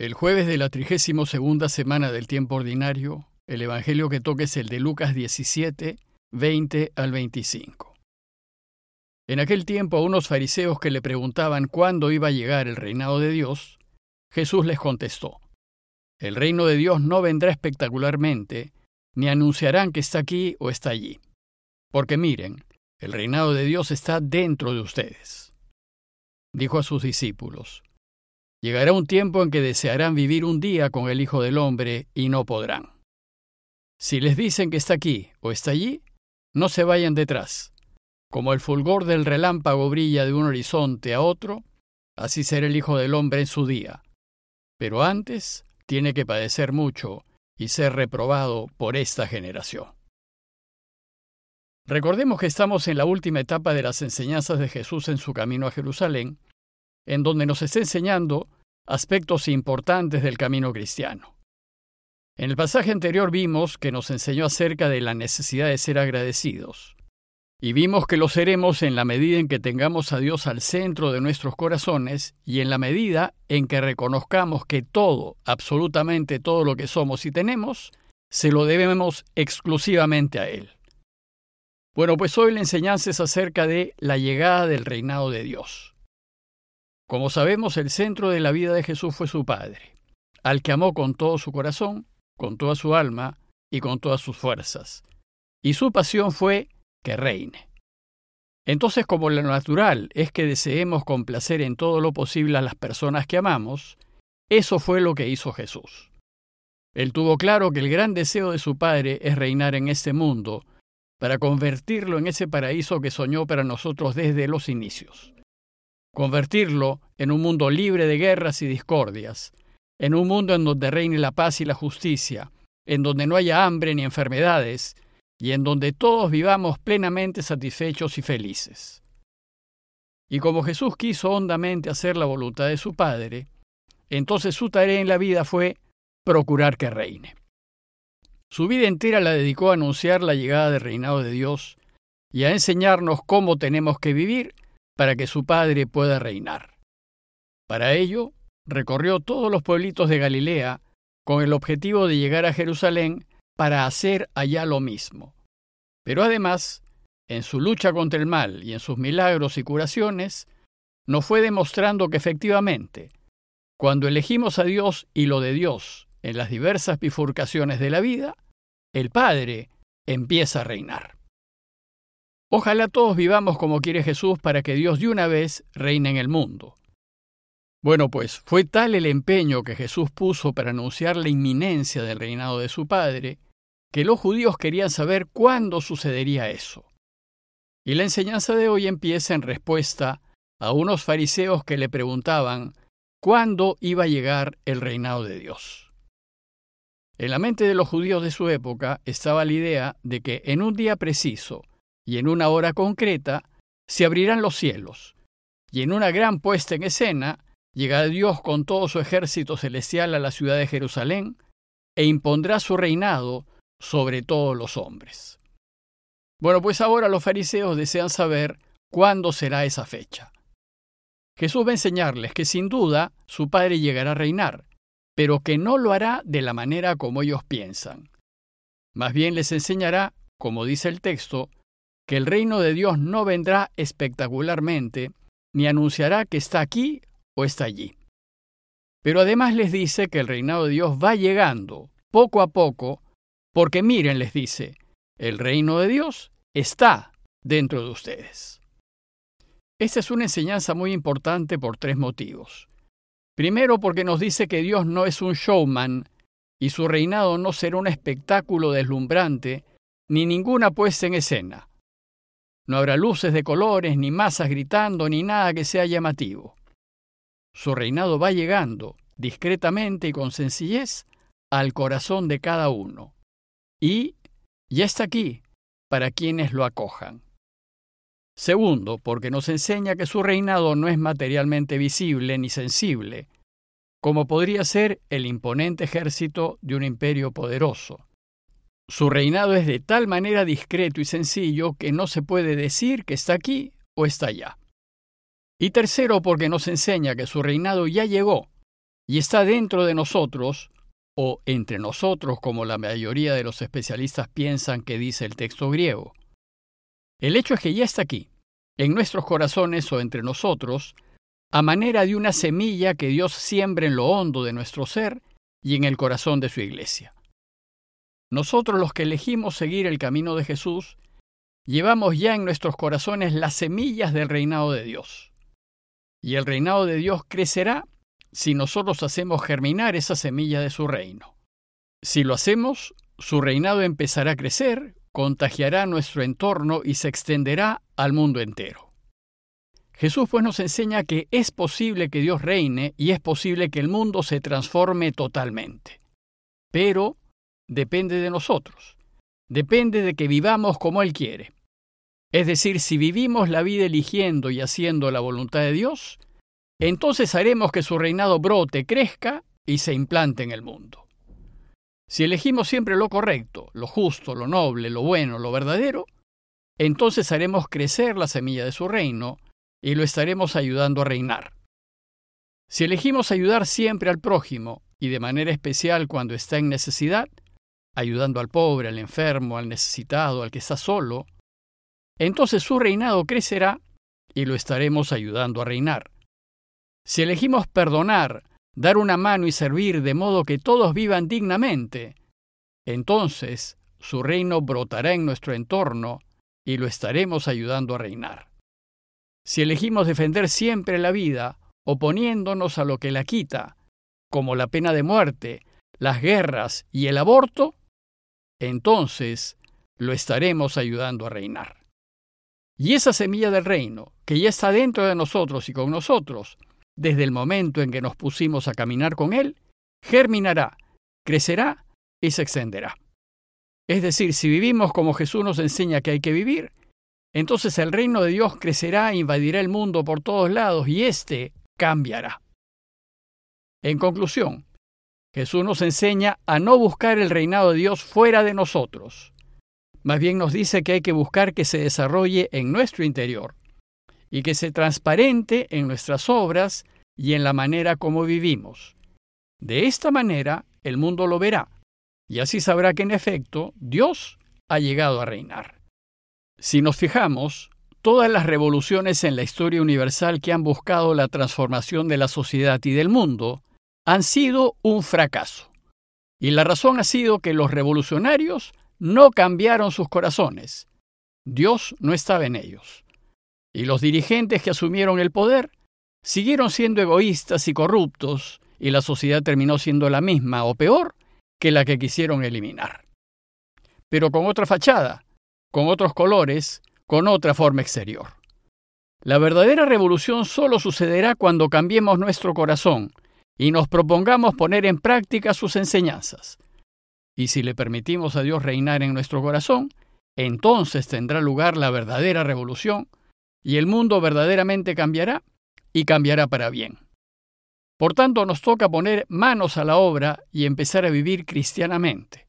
El jueves de la trigésimo segunda semana del tiempo ordinario, el Evangelio que toca es el de Lucas 17, 20 al 25. En aquel tiempo a unos fariseos que le preguntaban cuándo iba a llegar el reinado de Dios, Jesús les contestó, El reino de Dios no vendrá espectacularmente, ni anunciarán que está aquí o está allí. Porque miren, el reinado de Dios está dentro de ustedes. Dijo a sus discípulos, Llegará un tiempo en que desearán vivir un día con el Hijo del Hombre y no podrán. Si les dicen que está aquí o está allí, no se vayan detrás. Como el fulgor del relámpago brilla de un horizonte a otro, así será el Hijo del Hombre en su día. Pero antes tiene que padecer mucho y ser reprobado por esta generación. Recordemos que estamos en la última etapa de las enseñanzas de Jesús en su camino a Jerusalén, en donde nos está enseñando aspectos importantes del camino cristiano. En el pasaje anterior vimos que nos enseñó acerca de la necesidad de ser agradecidos. Y vimos que lo seremos en la medida en que tengamos a Dios al centro de nuestros corazones y en la medida en que reconozcamos que todo, absolutamente todo lo que somos y tenemos, se lo debemos exclusivamente a Él. Bueno, pues hoy la enseñanza es acerca de la llegada del reinado de Dios. Como sabemos, el centro de la vida de Jesús fue su Padre, al que amó con todo su corazón, con toda su alma y con todas sus fuerzas. Y su pasión fue que reine. Entonces, como lo natural es que deseemos complacer en todo lo posible a las personas que amamos, eso fue lo que hizo Jesús. Él tuvo claro que el gran deseo de su Padre es reinar en este mundo, para convertirlo en ese paraíso que soñó para nosotros desde los inicios convertirlo en un mundo libre de guerras y discordias, en un mundo en donde reine la paz y la justicia, en donde no haya hambre ni enfermedades, y en donde todos vivamos plenamente satisfechos y felices. Y como Jesús quiso hondamente hacer la voluntad de su Padre, entonces su tarea en la vida fue procurar que reine. Su vida entera la dedicó a anunciar la llegada del reinado de Dios y a enseñarnos cómo tenemos que vivir para que su padre pueda reinar. Para ello, recorrió todos los pueblitos de Galilea con el objetivo de llegar a Jerusalén para hacer allá lo mismo. Pero además, en su lucha contra el mal y en sus milagros y curaciones, nos fue demostrando que efectivamente, cuando elegimos a Dios y lo de Dios en las diversas bifurcaciones de la vida, el Padre empieza a reinar. Ojalá todos vivamos como quiere Jesús para que Dios de una vez reine en el mundo. Bueno, pues fue tal el empeño que Jesús puso para anunciar la inminencia del reinado de su Padre, que los judíos querían saber cuándo sucedería eso. Y la enseñanza de hoy empieza en respuesta a unos fariseos que le preguntaban cuándo iba a llegar el reinado de Dios. En la mente de los judíos de su época estaba la idea de que en un día preciso, y en una hora concreta se abrirán los cielos, y en una gran puesta en escena llegará Dios con todo su ejército celestial a la ciudad de Jerusalén e impondrá su reinado sobre todos los hombres. Bueno, pues ahora los fariseos desean saber cuándo será esa fecha. Jesús va a enseñarles que sin duda su Padre llegará a reinar, pero que no lo hará de la manera como ellos piensan. Más bien les enseñará, como dice el texto, que el reino de Dios no vendrá espectacularmente, ni anunciará que está aquí o está allí. Pero además les dice que el reinado de Dios va llegando, poco a poco, porque miren, les dice, el reino de Dios está dentro de ustedes. Esta es una enseñanza muy importante por tres motivos. Primero porque nos dice que Dios no es un showman y su reinado no será un espectáculo deslumbrante ni ninguna puesta en escena. No habrá luces de colores, ni masas gritando, ni nada que sea llamativo. Su reinado va llegando, discretamente y con sencillez, al corazón de cada uno. Y ya está aquí, para quienes lo acojan. Segundo, porque nos enseña que su reinado no es materialmente visible ni sensible, como podría ser el imponente ejército de un imperio poderoso. Su reinado es de tal manera discreto y sencillo que no se puede decir que está aquí o está allá. Y tercero, porque nos enseña que su reinado ya llegó, y está dentro de nosotros, o entre nosotros como la mayoría de los especialistas piensan que dice el texto griego. El hecho es que ya está aquí, en nuestros corazones o entre nosotros, a manera de una semilla que Dios siembra en lo hondo de nuestro ser y en el corazón de su iglesia. Nosotros los que elegimos seguir el camino de Jesús, llevamos ya en nuestros corazones las semillas del reinado de Dios. Y el reinado de Dios crecerá si nosotros hacemos germinar esa semilla de su reino. Si lo hacemos, su reinado empezará a crecer, contagiará nuestro entorno y se extenderá al mundo entero. Jesús pues nos enseña que es posible que Dios reine y es posible que el mundo se transforme totalmente. Pero depende de nosotros. Depende de que vivamos como Él quiere. Es decir, si vivimos la vida eligiendo y haciendo la voluntad de Dios, entonces haremos que su reinado brote, crezca y se implante en el mundo. Si elegimos siempre lo correcto, lo justo, lo noble, lo bueno, lo verdadero, entonces haremos crecer la semilla de su reino y lo estaremos ayudando a reinar. Si elegimos ayudar siempre al prójimo, y de manera especial cuando está en necesidad, ayudando al pobre, al enfermo, al necesitado, al que está solo, entonces su reinado crecerá y lo estaremos ayudando a reinar. Si elegimos perdonar, dar una mano y servir de modo que todos vivan dignamente, entonces su reino brotará en nuestro entorno y lo estaremos ayudando a reinar. Si elegimos defender siempre la vida, oponiéndonos a lo que la quita, como la pena de muerte, las guerras y el aborto, entonces lo estaremos ayudando a reinar. Y esa semilla del reino, que ya está dentro de nosotros y con nosotros, desde el momento en que nos pusimos a caminar con Él, germinará, crecerá y se extenderá. Es decir, si vivimos como Jesús nos enseña que hay que vivir, entonces el reino de Dios crecerá e invadirá el mundo por todos lados y éste cambiará. En conclusión, Jesús nos enseña a no buscar el reinado de Dios fuera de nosotros. Más bien nos dice que hay que buscar que se desarrolle en nuestro interior y que se transparente en nuestras obras y en la manera como vivimos. De esta manera el mundo lo verá y así sabrá que en efecto Dios ha llegado a reinar. Si nos fijamos, todas las revoluciones en la historia universal que han buscado la transformación de la sociedad y del mundo han sido un fracaso. Y la razón ha sido que los revolucionarios no cambiaron sus corazones. Dios no estaba en ellos. Y los dirigentes que asumieron el poder siguieron siendo egoístas y corruptos, y la sociedad terminó siendo la misma o peor que la que quisieron eliminar. Pero con otra fachada, con otros colores, con otra forma exterior. La verdadera revolución solo sucederá cuando cambiemos nuestro corazón y nos propongamos poner en práctica sus enseñanzas. Y si le permitimos a Dios reinar en nuestro corazón, entonces tendrá lugar la verdadera revolución y el mundo verdaderamente cambiará y cambiará para bien. Por tanto, nos toca poner manos a la obra y empezar a vivir cristianamente.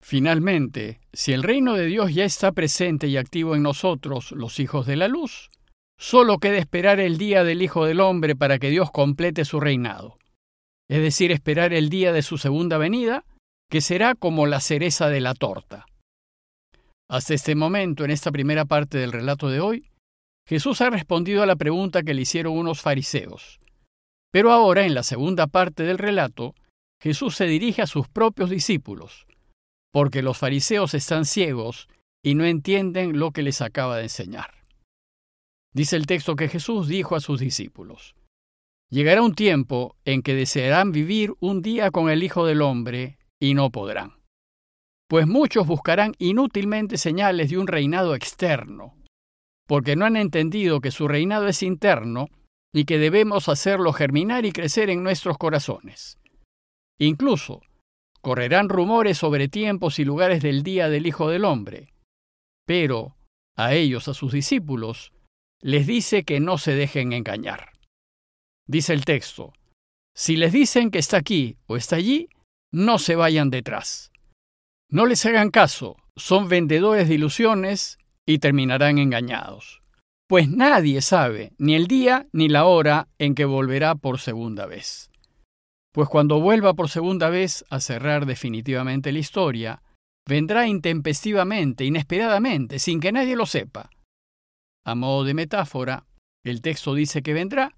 Finalmente, si el reino de Dios ya está presente y activo en nosotros, los hijos de la luz, solo queda esperar el día del Hijo del Hombre para que Dios complete su reinado, es decir, esperar el día de su segunda venida, que será como la cereza de la torta. Hasta este momento, en esta primera parte del relato de hoy, Jesús ha respondido a la pregunta que le hicieron unos fariseos. Pero ahora, en la segunda parte del relato, Jesús se dirige a sus propios discípulos, porque los fariseos están ciegos y no entienden lo que les acaba de enseñar. Dice el texto que Jesús dijo a sus discípulos, Llegará un tiempo en que desearán vivir un día con el Hijo del Hombre y no podrán. Pues muchos buscarán inútilmente señales de un reinado externo, porque no han entendido que su reinado es interno y que debemos hacerlo germinar y crecer en nuestros corazones. Incluso, Correrán rumores sobre tiempos y lugares del día del Hijo del Hombre. Pero a ellos, a sus discípulos, les dice que no se dejen engañar. Dice el texto, si les dicen que está aquí o está allí, no se vayan detrás. No les hagan caso, son vendedores de ilusiones y terminarán engañados. Pues nadie sabe ni el día ni la hora en que volverá por segunda vez. pues cuando vuelva por segunda vez a cerrar definitivamente la historia, vendrá intempestivamente, inesperadamente, sin que nadie lo sepa. A modo de metáfora, el texto dice que vendrá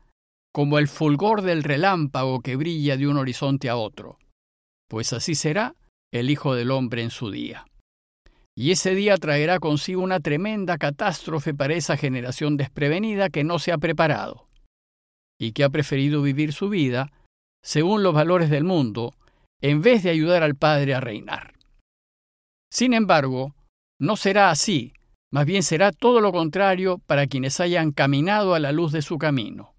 como el fulgor del relámpago que brilla de un horizonte a otro, pues así será el Hijo del Hombre en su día. Y ese día traerá consigo una tremenda catástrofe para esa generación desprevenida que no se ha preparado y que ha preferido vivir su vida según los valores del mundo, en vez de ayudar al Padre a reinar. Sin embargo, no será así, más bien será todo lo contrario para quienes hayan caminado a la luz de su camino.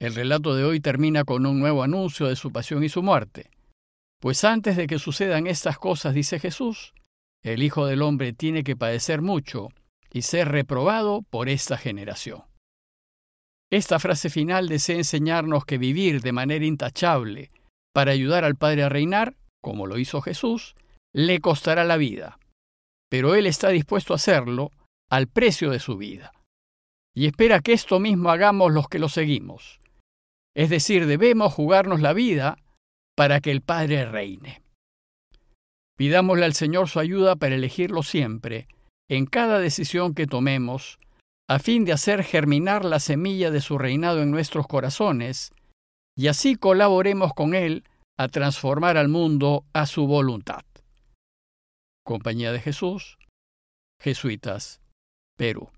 El relato de hoy termina con un nuevo anuncio de su pasión y su muerte, pues antes de que sucedan estas cosas, dice Jesús, el Hijo del Hombre tiene que padecer mucho y ser reprobado por esta generación. Esta frase final desea enseñarnos que vivir de manera intachable para ayudar al Padre a reinar, como lo hizo Jesús, le costará la vida, pero Él está dispuesto a hacerlo al precio de su vida. Y espera que esto mismo hagamos los que lo seguimos. Es decir, debemos jugarnos la vida para que el Padre reine. Pidámosle al Señor su ayuda para elegirlo siempre, en cada decisión que tomemos, a fin de hacer germinar la semilla de su reinado en nuestros corazones, y así colaboremos con Él a transformar al mundo a su voluntad. Compañía de Jesús, Jesuitas, Perú.